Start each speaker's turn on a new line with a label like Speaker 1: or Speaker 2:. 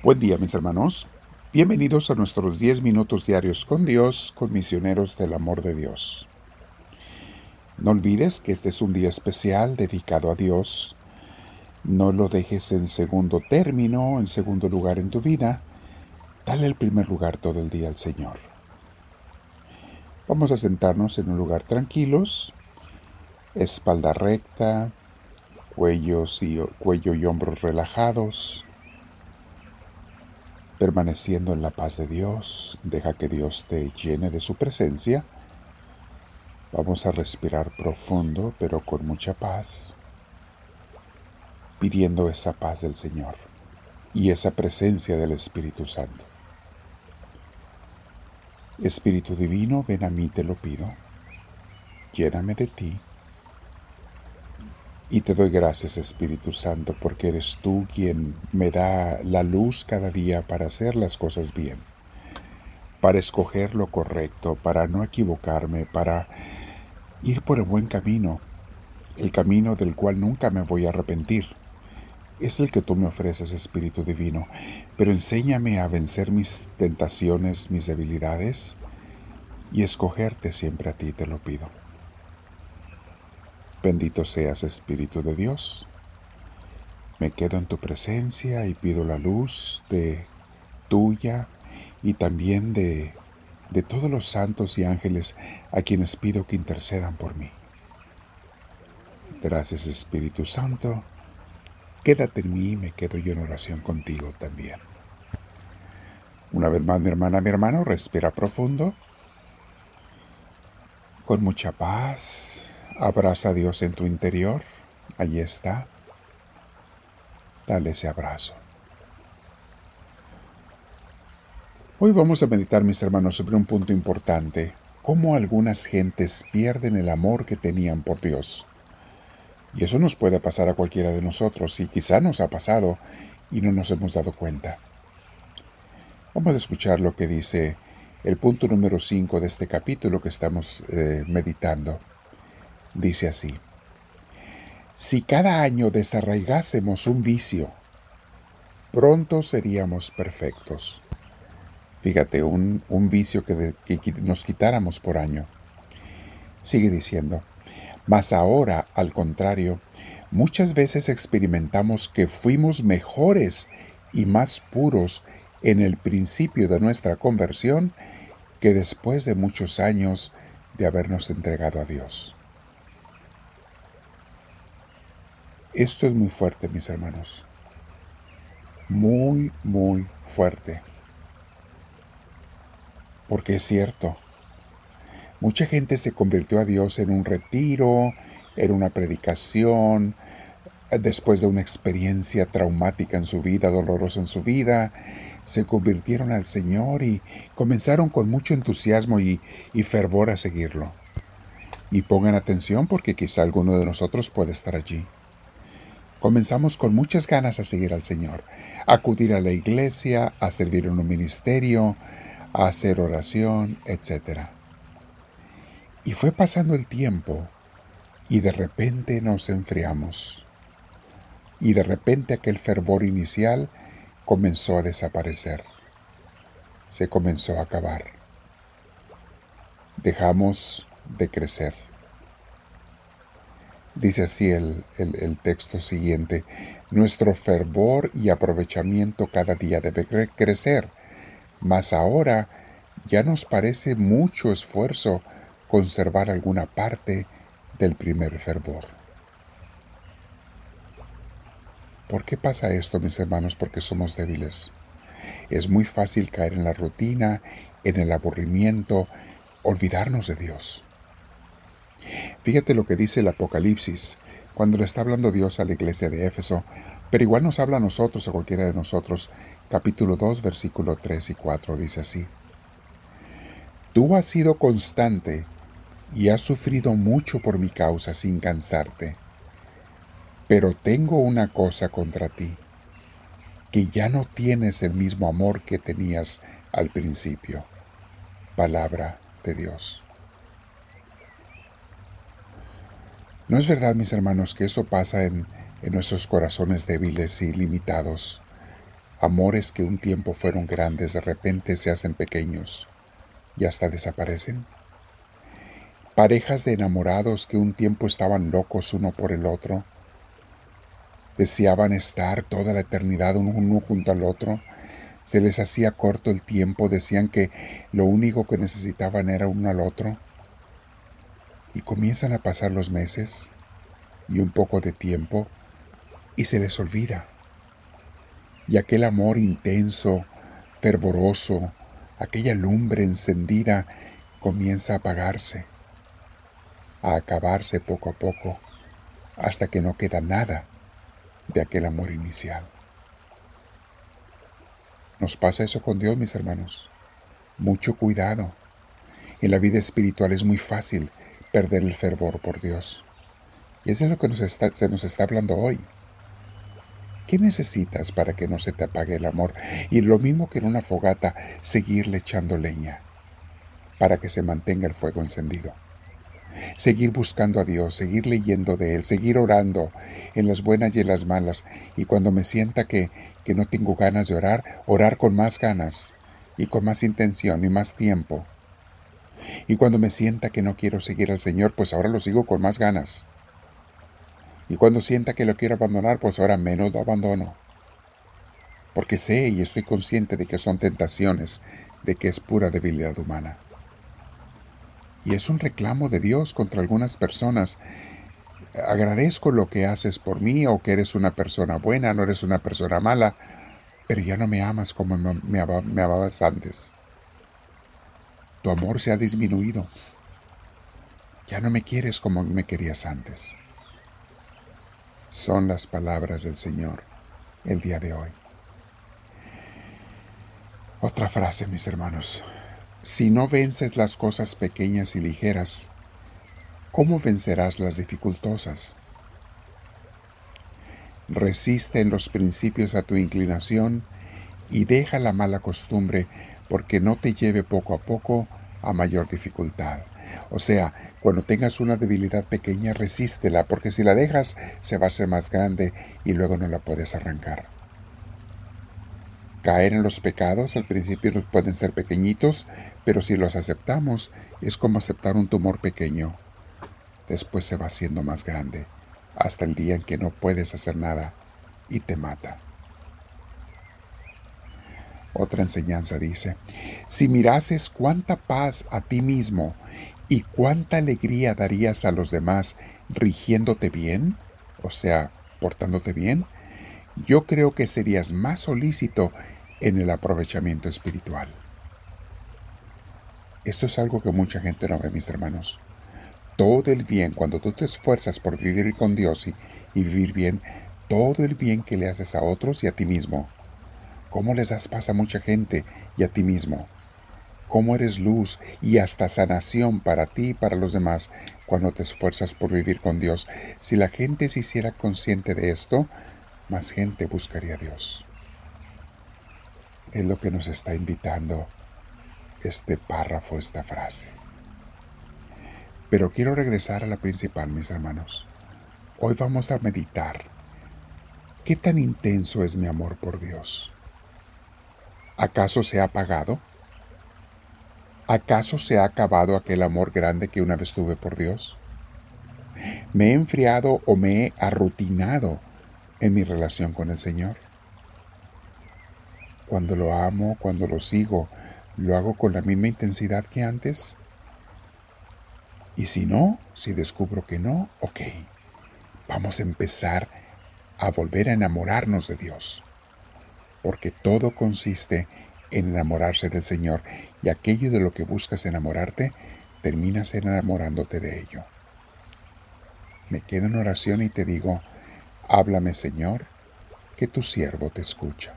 Speaker 1: Buen día mis hermanos. Bienvenidos a nuestros 10 minutos diarios con Dios, con misioneros del amor de Dios. No olvides que este es un día especial dedicado a Dios. No lo dejes en segundo término, en segundo lugar en tu vida. Dale el primer lugar todo el día al Señor. Vamos a sentarnos en un lugar tranquilos, espalda recta, cuello y hombros relajados permaneciendo en la paz de Dios, deja que Dios te llene de su presencia. Vamos a respirar profundo, pero con mucha paz, pidiendo esa paz del Señor y esa presencia del Espíritu Santo. Espíritu Divino, ven a mí, te lo pido. Lléname de ti y te doy gracias, Espíritu Santo, porque eres tú quien me da la luz cada día para hacer las cosas bien, para escoger lo correcto, para no equivocarme, para ir por el buen camino, el camino del cual nunca me voy a arrepentir. Es el que tú me ofreces, Espíritu Divino, pero enséñame a vencer mis tentaciones, mis debilidades, y escogerte siempre a ti, te lo pido. Bendito seas Espíritu de Dios. Me quedo en tu presencia y pido la luz de tuya y también de, de todos los santos y ángeles a quienes pido que intercedan por mí. Gracias Espíritu Santo. Quédate en mí y me quedo yo en oración contigo también. Una vez más, mi hermana, mi hermano, respira profundo, con mucha paz, Abraza a Dios en tu interior. Allí está. Dale ese abrazo. Hoy vamos a meditar, mis hermanos, sobre un punto importante. Cómo algunas gentes pierden el amor que tenían por Dios. Y eso nos puede pasar a cualquiera de nosotros, y quizá nos ha pasado y no nos hemos dado cuenta. Vamos a escuchar lo que dice el punto número 5 de este capítulo que estamos eh, meditando dice así, si cada año desarraigásemos un vicio, pronto seríamos perfectos. Fíjate, un, vicio que, que nos quitáramos por año. Sigue diciendo, mas ahora, al contrario, muchas veces experimentamos que fuimos mejores y más puros en el principio de nuestra conversión que después de muchos años de habernos entregado a Dios. Esto es muy fuerte, mis hermanos. Muy, muy fuerte. Porque es cierto. Mucha gente se convirtió a Dios en un retiro, en una predicación, después de una experiencia traumática en su vida, dolorosa en su vida, se convirtieron al Señor y comenzaron con mucho entusiasmo y, y, fervor a seguirlo. Y pongan atención porque quizá alguno de nosotros puede estar allí. Comenzamos con muchas ganas a seguir al Señor, a acudir a la iglesia, a servir en un ministerio, a hacer oración, etc. Y fue pasando el tiempo y de repente nos enfriamos. Y de repente aquel fervor inicial comenzó a desaparecer. Se comenzó a acabar. Dejamos de crecer. Dice así el, texto siguiente, nuestro fervor y aprovechamiento cada día debe crecer, mas ahora ya nos parece mucho esfuerzo conservar alguna parte del primer fervor. ¿Por qué pasa esto, mis hermanos? Porque somos débiles. Es muy fácil caer en la rutina, en el aburrimiento, olvidarnos de Dios. Fíjate lo que dice el Apocalipsis cuando le está hablando Dios a la iglesia de Éfeso, pero igual nos habla a nosotros, a cualquiera de nosotros. Capítulo 2, versículo 3 y 4 dice así. Tú has sido constante y has sufrido mucho por mi causa sin cansarte. Pero tengo una cosa contra ti, que ya no tienes el mismo amor que tenías al principio. Palabra de Dios. ¿No es verdad, mis hermanos, que eso pasa en, nuestros corazones débiles y limitados? Amores que un tiempo fueron grandes de repente se hacen pequeños y hasta desaparecen. Parejas de enamorados que un tiempo estaban locos uno por el otro, deseaban estar toda la eternidad uno junto al otro, se les hacía corto el tiempo, decían que lo único que necesitaban era uno al otro, y comienzan a pasar los meses y un poco de tiempo y se les olvida. Y aquel amor intenso, fervoroso, aquella lumbre encendida comienza a apagarse, a acabarse poco a poco, hasta que no queda nada de aquel amor inicial. Nos pasa eso con Dios, mis hermanos. Mucho cuidado. En la vida espiritual es muy fácil perder el fervor por Dios. Y eso es lo que se nos está hablando hoy. ¿Qué necesitas para que no se te apague el amor? Y lo mismo que en una fogata, seguirle echando leña para que se mantenga el fuego encendido. Seguir buscando a Dios, seguir leyendo de Él, seguir orando en las buenas y en las malas. Y cuando me sienta que, que no tengo ganas de orar, orar con más ganas y con más intención y más tiempo. Y cuando me sienta que no quiero seguir al Señor, pues ahora lo sigo con más ganas. Y cuando sienta que lo quiero abandonar, pues ahora menos lo abandono. Porque sé y estoy consciente de que son tentaciones, de que es pura debilidad humana. Y es un reclamo de Dios contra algunas personas. Agradezco lo que haces por mí o que eres una persona buena, no eres una persona mala, pero ya no me amas como me, amabas antes. Tu amor se ha disminuido. Ya no me quieres como me querías antes. Son las palabras del Señor el día de hoy. Otra frase, mis hermanos. Si no vences las cosas pequeñas y ligeras, ¿cómo vencerás las dificultosas? Resiste en los principios a tu inclinación y deja la mala costumbre porque no te lleve poco a poco a mayor dificultad. O sea, cuando tengas una debilidad pequeña, resístela, porque si la dejas se va a hacer más grande y luego no la puedes arrancar. Caer en los pecados al principio pueden ser pequeñitos, pero si los aceptamos es como aceptar un tumor pequeño. Después se va haciendo más grande, hasta el día en que no puedes hacer nada y te mata. Otra enseñanza dice, si mirases cuánta paz a ti mismo y cuánta alegría darías a los demás rigiéndote bien, o sea, portándote bien, yo creo que serías más solícito en el aprovechamiento espiritual. Esto es algo que mucha gente no ve, mis hermanos. Todo el bien, cuando tú te esfuerzas por vivir con Dios y, y vivir bien, todo el bien que le haces a otros y a ti mismo, cómo les das paz a mucha gente y a ti mismo, cómo eres luz y hasta sanación para ti y para los demás cuando te esfuerzas por vivir con Dios. Si la gente se hiciera consciente de esto, más gente buscaría a Dios. Es lo que nos está invitando este párrafo, esta frase. Pero quiero regresar a la principal, mis hermanos. Hoy vamos a meditar. ¿Qué tan intenso es mi amor por Dios? ¿Acaso se ha apagado? ¿Acaso se ha acabado aquel amor grande que una vez tuve por Dios? ¿Me he enfriado o me he arrutinado en mi relación con el Señor? Cuando lo amo, cuando lo sigo, ¿lo hago con la misma intensidad que antes? Y si no, si descubro que no, ok, vamos a empezar a volver a enamorarnos de Dios porque todo consiste en enamorarse del Señor y aquello de lo que buscas enamorarte, terminas enamorándote de ello. Me quedo en oración y te digo, háblame Señor, que tu siervo te escucha.